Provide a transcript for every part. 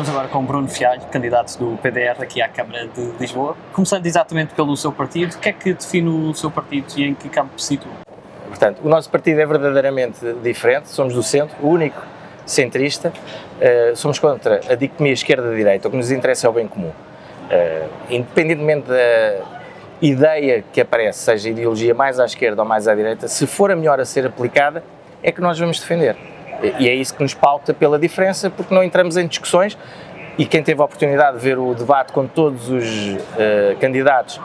Estamos agora com Bruno Fialho, candidato do PDR aqui à Câmara de Lisboa. Começando exatamente pelo seu partido, o que é que define o seu partido e em que campo se situa? Portanto, o nosso partido é verdadeiramente diferente, somos do centro, o único centrista, uh, somos contra a dicotomia esquerda-direita, o que nos interessa é o bem comum. Uh, independentemente da ideia que aparece, seja ideologia mais à esquerda ou mais à direita, se for a melhor a ser aplicada, é que nós vamos defender. E é isso que nos pauta pela diferença, porque não entramos em discussões e quem teve a oportunidade de ver o debate com todos os uh, candidatos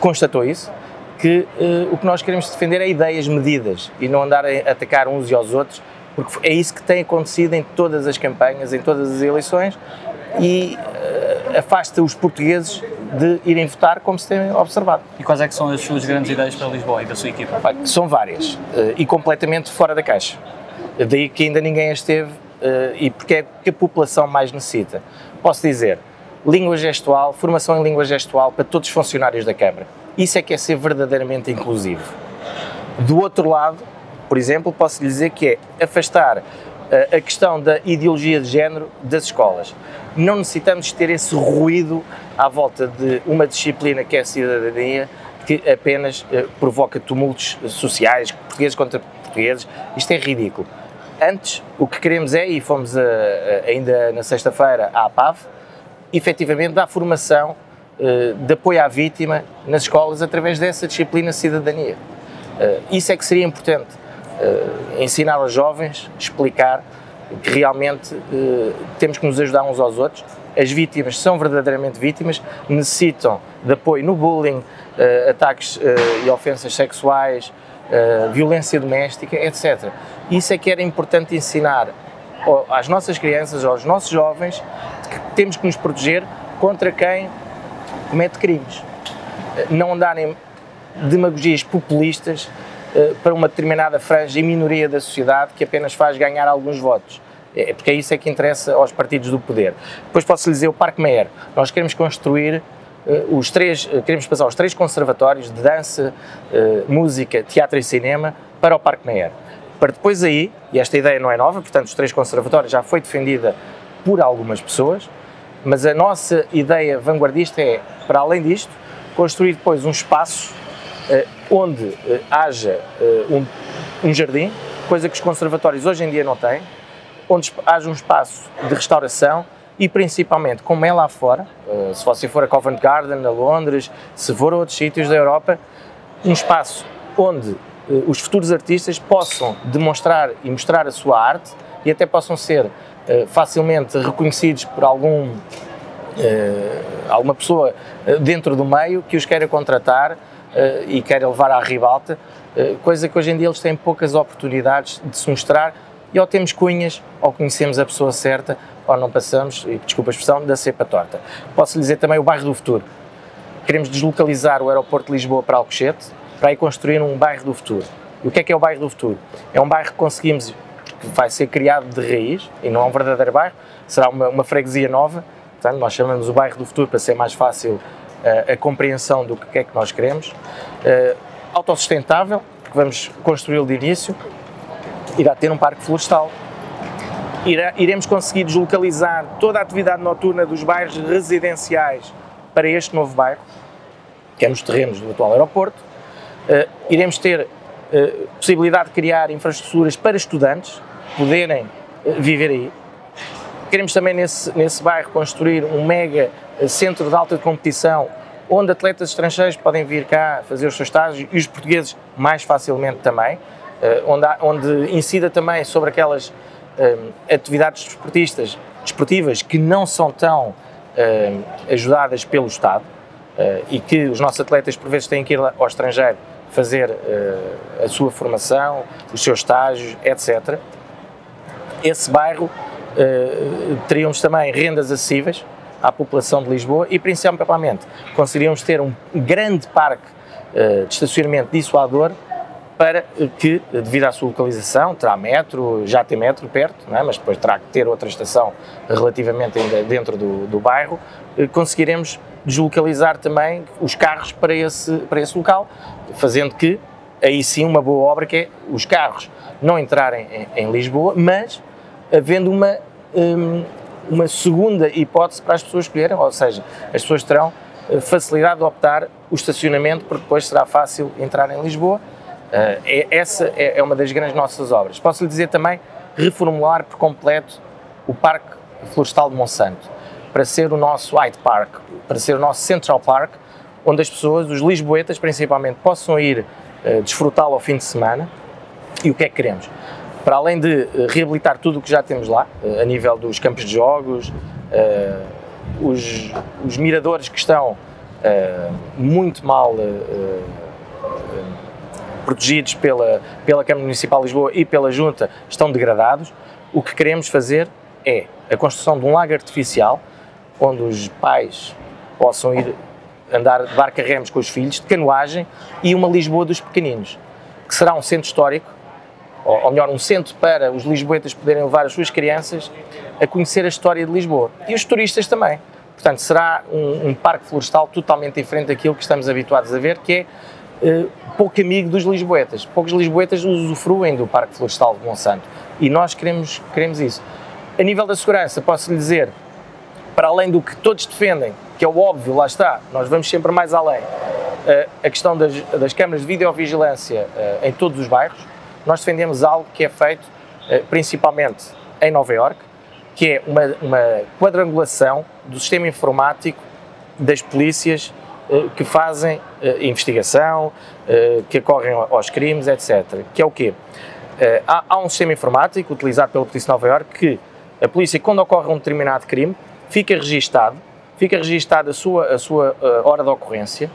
constatou isso, que uh, o que nós queremos defender é ideias medidas e não andar a atacar uns e aos outros, porque é isso que tem acontecido em todas as campanhas, em todas as eleições e uh, afasta os portugueses de irem votar como se tem observado. E quais é que são as suas grandes ideias para Lisboa e da sua equipa? São várias e completamente fora da caixa. Daí que ainda ninguém esteve uh, e porque é que a população mais necessita. Posso dizer, língua gestual, formação em língua gestual para todos os funcionários da Câmara. Isso é que é ser verdadeiramente inclusivo. Do outro lado, por exemplo, posso lhe dizer que é afastar uh, a questão da ideologia de género das escolas. Não necessitamos ter esse ruído à volta de uma disciplina que é a cidadania, que apenas uh, provoca tumultos sociais, portugueses contra portugueses. Isto é ridículo. Antes, o que queremos é, e fomos a, a, ainda na sexta-feira à APAV, efetivamente dar formação uh, de apoio à vítima nas escolas através dessa disciplina cidadania. Uh, isso é que seria importante, uh, ensinar aos jovens, explicar que realmente temos que nos ajudar uns aos outros. As vítimas são verdadeiramente vítimas, necessitam de apoio no bullying, ataques e ofensas sexuais, violência doméstica, etc. Isso é que era importante ensinar às nossas crianças, aos nossos jovens, que temos que nos proteger contra quem comete crimes. Eh, não andarem demagogias populistas uh, para uma determinada franja e minoria da sociedade que apenas faz ganhar alguns votos. É, porque é isso é que interessa aos partidos do poder. Depois posso lhe dizer o Parque Meyer. Nós queremos construir eh, os três, eh, queremos passar os três conservatórios de dança, eh, música, teatro e cinema para o Parque Meyer. Para depois aí, e esta ideia não é nova, portanto os três conservatórios já foi defendida por algumas pessoas, mas a nossa ideia vanguardista é, para além disto, construir depois um espaço onde haja um, um jardim, coisa que os conservatórios hoje em dia não têm, onde haja um espaço de restauração, e principalmente, como é lá fora, se você for a Covent Garden, a Londres, se for a outros sítios da Europa, um espaço onde os futuros artistas possam demonstrar e mostrar a sua arte e até possam ser uh, facilmente reconhecidos por algum alguma pessoa dentro do meio que os queira contratar e queira levar à ribalta, coisa que hoje em dia eles têm poucas oportunidades de se mostrar e ou temos cunhas ou conhecemos a pessoa certa ou não passamos, e desculpa a expressão, da cepa torta. Posso lhe dizer também o bairro do futuro. Queremos deslocalizar o aeroporto de Lisboa para Alcochete para aí construir um bairro do futuro. E o que é que é o bairro do futuro? É um bairro que conseguimos, que vai ser criado de raiz, e não é um verdadeiro bairro, será uma, uma freguesia nova, portanto nós chamamos o bairro do futuro para ser mais fácil uh, a compreensão do que é que nós queremos. Uh, autossustentável, porque vamos construí-lo de início, irá ter um parque florestal, iremos conseguir deslocalizar toda a atividade noturna dos bairros residenciais para este novo bairro, que é nos terrenos do atual aeroporto. Uh, iremos ter uh, possibilidade de criar infraestruturas para estudantes poderem uh, viver aí. Queremos também nesse, nesse bairro construir um mega centro de alta competição onde atletas estrangeiros podem vir cá fazer os seus estágios e os portugueses mais facilmente também, onde, há, onde incida também sobre aquelas atividades desportistas, desportivas que não são tão ajudadas pelo Estado uh, e que os nossos atletas por vezes têm que ir ao estrangeiro fazer uh, a sua formação, os seus estágios, etc. Esse bairro uh, teríamos também rendas acessíveis à população de Lisboa e principalmente conseguiríamos ter um grande parque uh, de estacionamento dissuador para que, devido à sua localização, terá metro, já tem metro perto, é? mas depois terá que ter outra estação relativamente dentro do, do bairro, conseguiremos deslocalizar também os carros para esse, para esse local, fazendo que, aí sim, uma boa obra que é os carros não entrarem em, em Lisboa, mas havendo uma, um, uma segunda hipótese para as pessoas escolherem, ou seja, as pessoas terão eh, facilidade de optar o estacionamento, porque depois será fácil entrar em Lisboa. Uh, é, essa é, é, uma das grandes nossas obras. Posso lhe dizer também reformular por completo o Parque Florestal de Monsanto, para ser o nosso Hyde Park, para ser o nosso Central Park, onde as pessoas, os lisboetas principalmente, possam ir uh, desfrutá-lo ao fim de semana. E o que é que queremos? Para além de uh, reabilitar tudo o que já temos lá, a nível dos campos de jogos, os, os miradores que estão uh, muito mal uh, protegidos pela, pela Câmara Municipal de Lisboa e pela Junta estão degradados. O que queremos fazer é a construção de um lago artificial onde os pais possam ir andar de barca remos com os filhos, de canoagem e uma Lisboa dos pequeninos, que será um centro histórico, ou, ou melhor, um centro para os lisboetas poderem levar as suas crianças a conhecer a história de Lisboa. E os turistas também. Portanto, será um, um, parque florestal totalmente diferente daquilo que estamos habituados a ver, que é uh, pouco amigo dos lisboetas. Poucos lisboetas usufruem do parque florestal de Monsanto e nós queremos, queremos isso. A nível da segurança, posso lhe dizer, para além do que todos defendem, que é o óbvio, lá está, nós vamos sempre mais além, uh, a questão das, das câmaras de videovigilância uh, em todos os bairros, nós defendemos algo que é feito principalmente em Nova Iorque, que é uma, uma quadrangulação do sistema informático das polícias eh, que fazem eh, investigação, eh, que ocorrem aos crimes, etc. Que é o quê? Há, um sistema informático utilizado pela Polícia de Nova Iorque que a polícia, quando ocorre um determinado crime, fica registado, fica registada a sua, a sua hora de ocorrência,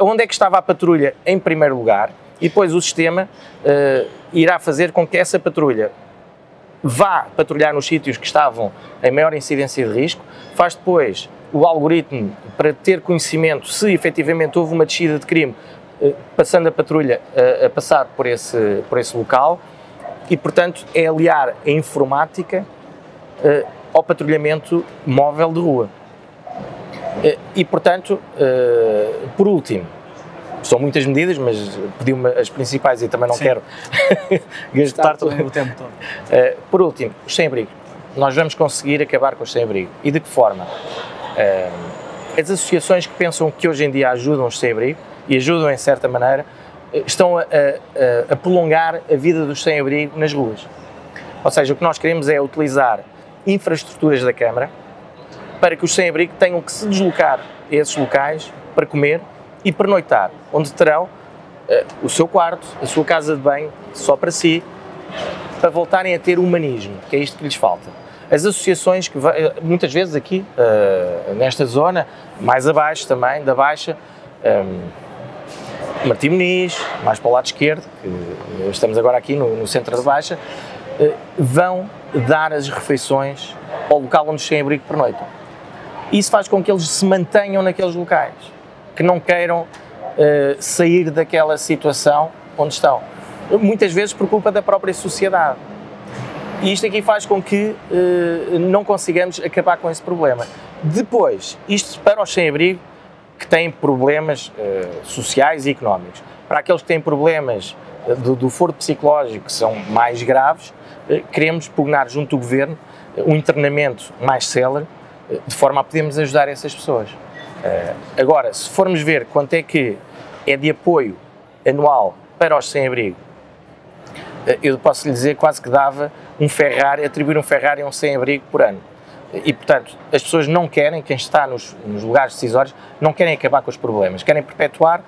onde é que estava a patrulha em primeiro lugar, e depois o sistema irá fazer com que essa patrulha vá patrulhar nos sítios que estavam em maior incidência de risco, faz depois o algoritmo para ter conhecimento se efetivamente houve uma descida de crime, passando a patrulha a, a passar por esse, por esse local e, portanto, é aliar a informática uh, ao patrulhamento móvel de rua. Uh, e, portanto, uh, por último, são muitas medidas, mas pedi-me as principais e também não Sim. quero gastar todo o tempo todo. Uh, por último, os sem-abrigo. Nós vamos conseguir acabar com os sem-abrigo. E de que forma? As associações que pensam que hoje em dia ajudam os sem-abrigo, e ajudam em certa maneira, eh, estão a, a, a prolongar a vida dos sem-abrigo nas ruas. Ou seja, o que nós queremos é utilizar infraestruturas da Câmara para que os sem-abrigo tenham que se deslocar a esses locais para comer e pernoitar, onde terão uh, o seu quarto, a sua casa de banho, só para si, para voltarem a ter humanismo, que é isto que lhes falta. As associações que eh, muitas vezes aqui, uh, nesta zona, mais abaixo também, da Baixa, um, Martim Muniz, mais para o lado esquerdo, que estamos agora aqui no, no centro da Baixa, vão dar as refeições ao local onde os sem-abrigo pernoitam. Isso faz com que eles se mantenham naqueles locais que não queiram uh, sair daquela situação onde estão. Muitas vezes por culpa da própria sociedade. E isto aqui faz com que uh, não consigamos acabar com esse problema. Depois, isto para os sem-abrigo que têm problemas sociais e económicos. Para aqueles que têm problemas do, do foro psicológico que são mais graves, queremos pugnar junto do governo um internamento mais célere, de forma a podermos ajudar essas pessoas. Agora, se formos ver quanto é que é de apoio anual para os sem-abrigo, eu posso lhe dizer quase que dava um Ferrari, atribuir um Ferrari a um sem-abrigo por ano. E, portanto, as pessoas não querem, quem está nos, nos lugares decisórios, não querem acabar com os problemas, querem perpetuar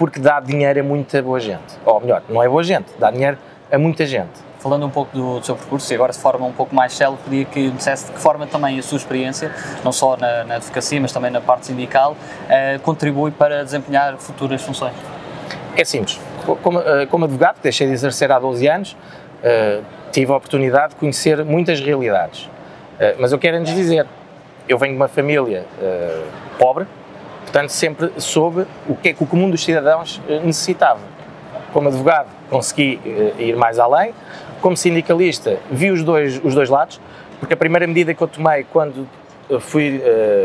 porque dá dinheiro a muita boa gente. Ou melhor, não é boa gente, dá dinheiro a muita gente falando um pouco do, do, seu percurso e agora de forma um pouco mais célebre, queria que me dissesse de que forma também a sua experiência, não só na, na advocacia, mas também na parte sindical, uh, contribui para desempenhar futuras funções. É simples. Como, uh, como advogado, que deixei de exercer há 12 anos, uh, tive a oportunidade de conhecer muitas realidades. mas eu quero antes dizer, eu venho de uma família pobre, portanto sempre soube o que é que o comum dos cidadãos necessitava. Como advogado, consegui ir mais além, como sindicalista, vi os dois, os dois lados, porque a primeira medida que eu tomei quando eh, fui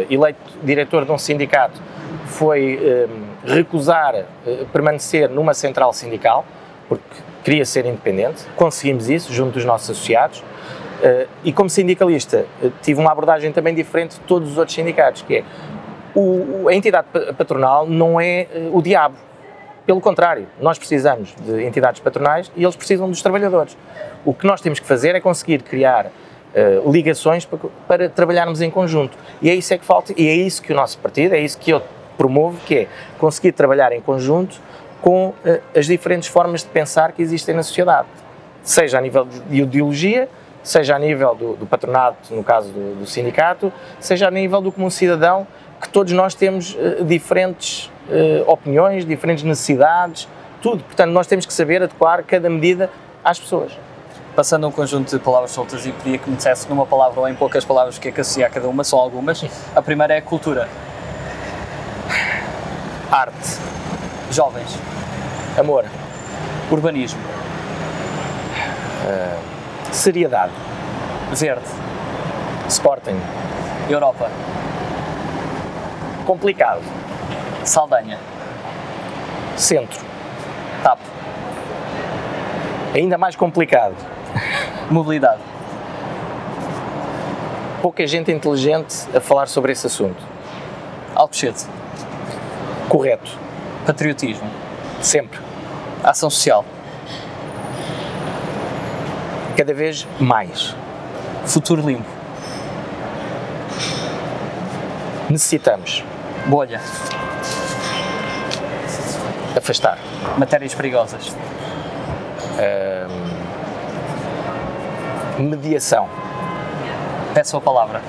eleito diretor de um sindicato foi recusar permanecer numa central sindical, porque queria ser independente. Conseguimos isso junto dos nossos associados. Uh, e como sindicalista, uh, tive uma abordagem também diferente de todos os outros sindicatos, que é o, a entidade patronal não é uh, o diabo. Pelo contrário, nós precisamos de entidades patronais e eles precisam dos trabalhadores. O que nós temos que fazer é conseguir criar ligações para, para, trabalharmos em conjunto. E é isso é que falta, e é isso que o nosso partido, é isso que eu promovo, que é conseguir trabalhar em conjunto com as diferentes formas de pensar que existem na sociedade, seja a nível de ideologia, seja a nível do, do patronato, no caso do, do, sindicato, seja a nível do comum cidadão, que todos nós temos uh, diferentes uh, opiniões, diferentes necessidades, tudo. Portanto, nós temos que saber adequar cada medida às pessoas. Passando um conjunto de palavras soltas e pedia que me dissesse numa palavra ou em poucas palavras o que é que associa a cada uma, são algumas. A primeira é cultura. Arte. Jovens. Amor. Urbanismo. Uh Seriedade. Verde. Sporting. Europa. Complicado. Saldanha. Centro. TAP. Ainda mais complicado. Mobilidade. Pouca gente inteligente a falar sobre esse assunto. Alcochete. Correto. Patriotismo. Sempre. Ação social cada vez mais. Futuro limpo. Necessitamos. Bolha. Afastar. Matérias perigosas. mediação. Peço a palavra.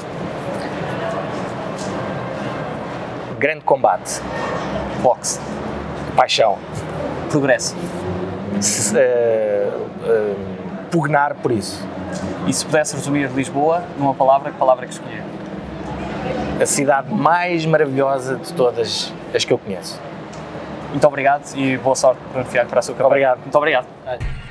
Grande combate. Boxe. Paixão. Progresso. S uh, uh, pugnar por isso. E se pudesse resumir Lisboa numa palavra, que palavra é que escolher? A cidade mais maravilhosa de todas as que eu conheço. Muito obrigado e boa sorte para o para a sua campanha. Obrigado. Muito obrigado.